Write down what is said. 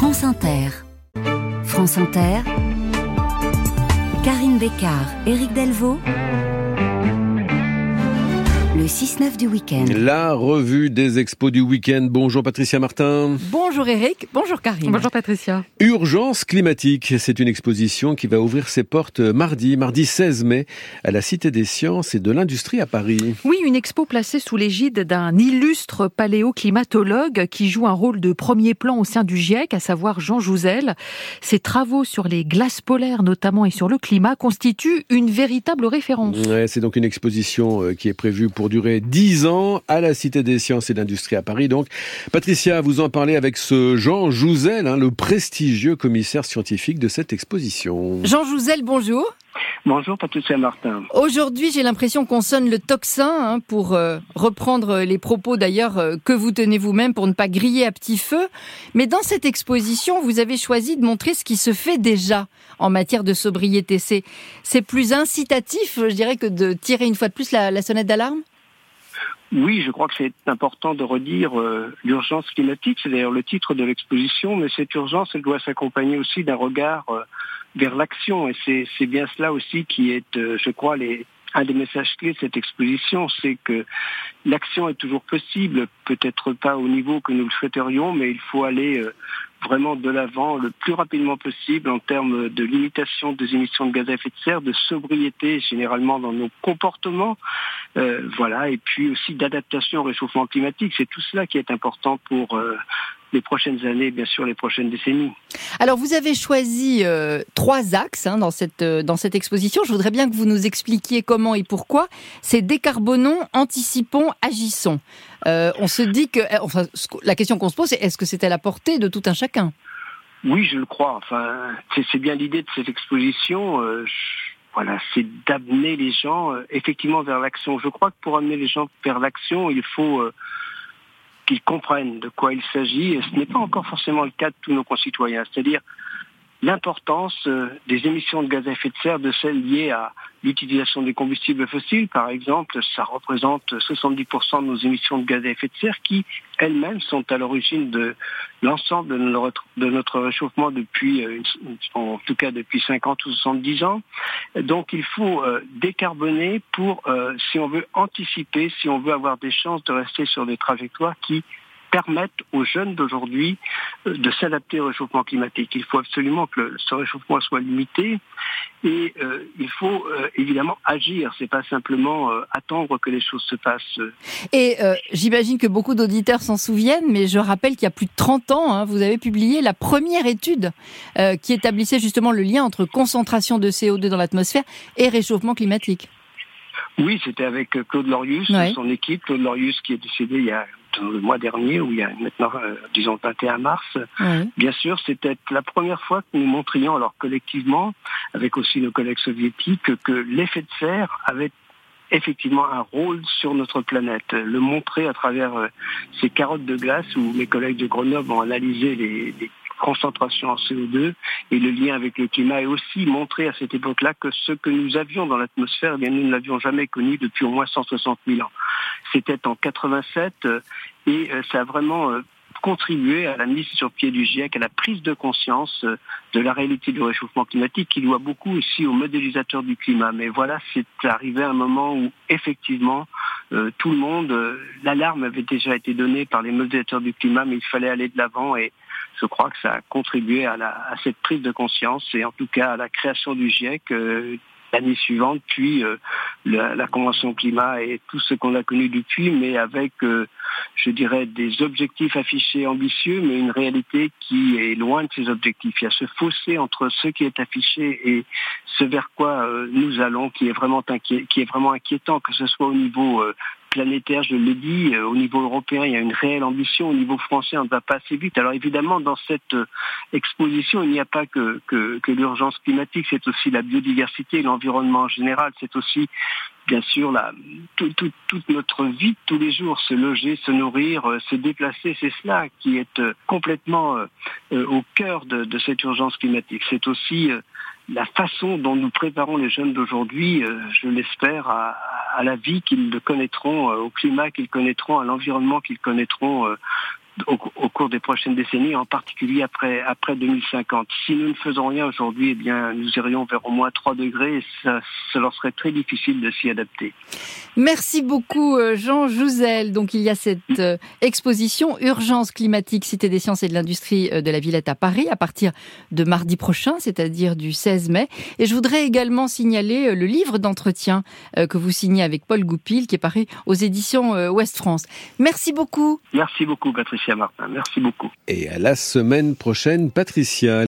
France Inter. France Inter. Karine Bécard, Éric Delvaux. Le 6-9 du week-end. La revue des expos du week-end. Bonjour Patricia Martin. Bonjour Eric, bonjour Karine. Bonjour Patricia. Urgence climatique, c'est une exposition qui va ouvrir ses portes mardi, mardi 16 mai, à la Cité des Sciences et de l'Industrie à Paris. Oui, une expo placée sous l'égide d'un illustre paléoclimatologue qui joue un rôle de premier plan au sein du GIEC, à savoir Jean Jouzel. Ses travaux sur les glaces polaires notamment et sur le climat constituent une véritable référence. Ouais, c'est donc une exposition euh, qui est prévue pour durer 10 ans à la Cité des Sciences et de l'Industrie à Paris. Donc, Patricia, vous en parlez avec ce Jean Jouzel, hein, le prestigieux commissaire scientifique de cette exposition. Jean Jouzel, bonjour. Bonjour Patricia Martin. Aujourd'hui, j'ai l'impression qu'on sonne le tocsin, hein, pour euh, reprendre les propos d'ailleurs euh, que vous tenez vous-même pour ne pas griller à petit feu. Mais dans cette exposition, vous avez choisi de montrer ce qui se fait déjà en matière de sobriété. C'est, c'est plus incitatif, je dirais, que de tirer une fois de plus la, la sonnette d'alarme? Oui, je crois que c'est important de redire euh, l'urgence climatique. C'est d'ailleurs le titre de l'exposition, mais cette urgence, elle doit s'accompagner aussi d'un regard euh, vers l'action. Et c'est bien cela aussi qui est, euh, je crois, un des messages clés de cette exposition, c'est que l'action est toujours possible, peut-être pas au niveau que nous le souhaiterions, mais il faut aller vraiment de l'avant le plus rapidement possible en termes de limitation des émissions de gaz à effet de serre, de sobriété généralement dans nos comportements, euh, voilà, et puis aussi d'adaptation au réchauffement climatique. C'est tout cela qui est important pour euh, les prochaines années, bien sûr les prochaines décennies. Alors vous avez choisi euh, trois axes hein, dans cette dans cette exposition. Je voudrais bien que vous nous expliquiez comment et pourquoi. C'est décarbonons, anticipons, agissons. on se dit que, enfin, la question qu'on se pose, c'est est-ce que c'est à la portée de tout un chacun? Oui, je le crois. Enfin, c'est bien l'idée de cette exposition voilà, c'est d'amener les gens euh, effectivement vers l'action. Je crois que pour amener les gens vers l'action, il faut euh, qu'ils comprennent de quoi il s'agit, et ce n'est pas encore forcément le cas de tous nos concitoyens. C'est-à-dire l'importance euh, des émissions de gaz à effet de serre, de celles liées à l'utilisation des combustibles fossiles, par exemple, ça représente 70% de nos émissions de gaz à effet de serre qui, elles-mêmes, sont à l'origine de l'ensemble de notre réchauffement depuis, euh, en tout cas depuis 50 ou 70 ans. Donc il faut euh, décarboner pour, si on veut anticiper, si on veut avoir des chances de rester sur des trajectoires qui permettent aux jeunes d'aujourd'hui euh, de s'adapter au réchauffement climatique. Il faut absolument que ce réchauffement soit limité et euh, il faut euh, évidemment agir. C'est pas simplement attendre que les choses se passent. Et j'imagine que beaucoup d'auditeurs s'en souviennent, mais je rappelle qu'il y a plus de 30 ans, hein, vous avez publié la première étude qui établissait justement le lien entre concentration de CO2 dans l'atmosphère et réchauffement climatique. Oui, c'était avec Claude Lorius, son équipe, Claude Lorius qui est décédé il y a le mois dernier, ou il y a maintenant, euh, disons, 21 mars. Bien sûr, c'était la première fois que nous montrions, alors collectivement, avec aussi nos collègues soviétiques, que l'effet de serre avait effectivement un rôle sur notre planète. Le montrer à travers euh, ces carottes de glace où mes collègues de Grenoble ont analysé les, les concentration en CO2 et le lien avec le climat est aussi montré à cette époque-là que ce que nous avions dans l'atmosphère, eh bien nous ne l'avions jamais connu depuis au moins 160 000 ans. C'était en 87 euh, et euh, ça a vraiment euh, contribué à la mise sur pied du GIEC, à la prise de conscience de la réalité du réchauffement climatique qui doit beaucoup aussi aux modélisateurs du climat. Mais voilà, c'est arrivé un moment où effectivement tout le monde, l'alarme avait déjà été donnée par les modélisateurs du climat, mais il fallait aller de l'avant et je crois que ça a contribué à, cette prise de conscience et en tout cas à la création du GIEC l'année suivante, puis euh, la, Convention climat et tout ce qu'on a connu depuis, mais avec, euh, je dirais, des objectifs affichés ambitieux, mais une réalité qui est loin de ces objectifs. Il y a ce fossé entre ce qui est affiché et ce vers quoi nous allons, qui est vraiment qui est vraiment inquiétant, que ce soit au niveau planétaire, je l'ai dit, euh, au niveau européen, il y a une réelle ambition, au niveau français, on ne va pas assez vite. Alors évidemment, dans cette euh, exposition, il n'y a pas que, que, l'urgence climatique, c'est aussi la biodiversité, l'environnement en général, c'est aussi bien sûr la, toute notre vie tous les jours, se loger, se nourrir, euh, se déplacer, c'est cela qui est complètement au cœur de, de cette urgence climatique. C'est aussi la façon dont nous préparons les jeunes d'aujourd'hui, je l'espère, à, à la vie qu'ils connaîtront, euh, au climat qu'ils connaîtront, à l'environnement qu'ils connaîtront euh, au, cours des prochaines décennies, en particulier après, après 2050. Si nous ne faisons rien aujourd'hui, eh bien, nous irions vers au moins 3 degrés et ça, leur serait très difficile de s'y adapter. Merci beaucoup, euh, Jean Jouzel. Donc, il y a cette euh, exposition Urgence climatique, Cité des sciences et de l'industrie de la Villette à Paris à partir de mardi prochain, c'est-à-dire du 16 mai. Et je voudrais également signaler le livre d'entretien que vous signez avec Paul Goupil, qui est paru aux éditions Ouest France. Merci beaucoup. Merci beaucoup, Martin. Merci beaucoup. Et à la semaine prochaine, Patricia.